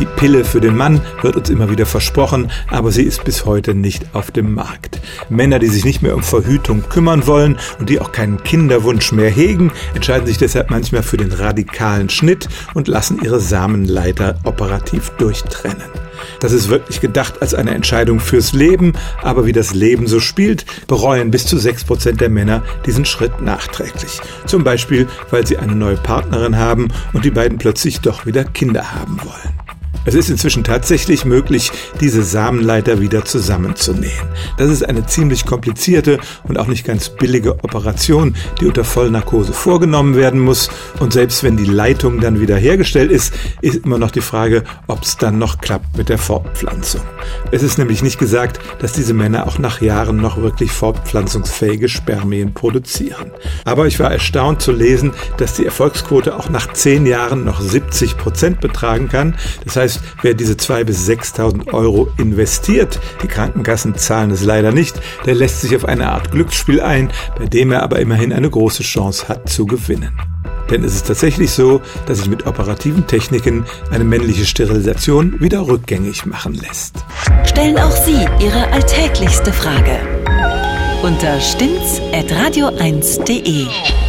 Die Pille für den Mann wird uns immer wieder versprochen, aber sie ist bis heute nicht auf dem Markt. Männer, die sich nicht mehr um Verhütung kümmern wollen und die auch keinen Kinderwunsch mehr hegen, entscheiden sich deshalb manchmal für den radikalen Schnitt und lassen ihre Samenleiter operativ durchtrennen. Das ist wirklich gedacht als eine Entscheidung fürs Leben, aber wie das Leben so spielt, bereuen bis zu sechs Prozent der Männer diesen Schritt nachträglich. Zum Beispiel, weil sie eine neue Partnerin haben und die beiden plötzlich doch wieder Kinder haben wollen. Es ist inzwischen tatsächlich möglich, diese Samenleiter wieder zusammenzunähen. Das ist eine ziemlich komplizierte und auch nicht ganz billige Operation, die unter Vollnarkose vorgenommen werden muss. Und selbst wenn die Leitung dann wieder hergestellt ist, ist immer noch die Frage, ob es dann noch klappt mit der Fortpflanzung. Es ist nämlich nicht gesagt, dass diese Männer auch nach Jahren noch wirklich fortpflanzungsfähige Spermien produzieren. Aber ich war erstaunt zu lesen, dass die Erfolgsquote auch nach zehn Jahren noch 70 Prozent betragen kann. Das heißt, wer diese 2.000 bis 6.000 Euro investiert, die Krankenkassen zahlen es leider nicht, der lässt sich auf eine Art Glücksspiel ein, bei dem er aber immerhin eine große Chance hat zu gewinnen. Denn es ist tatsächlich so, dass sich mit operativen Techniken eine männliche Sterilisation wieder rückgängig machen lässt. Stellen auch Sie Ihre alltäglichste Frage unter stimmt's at radio1.de.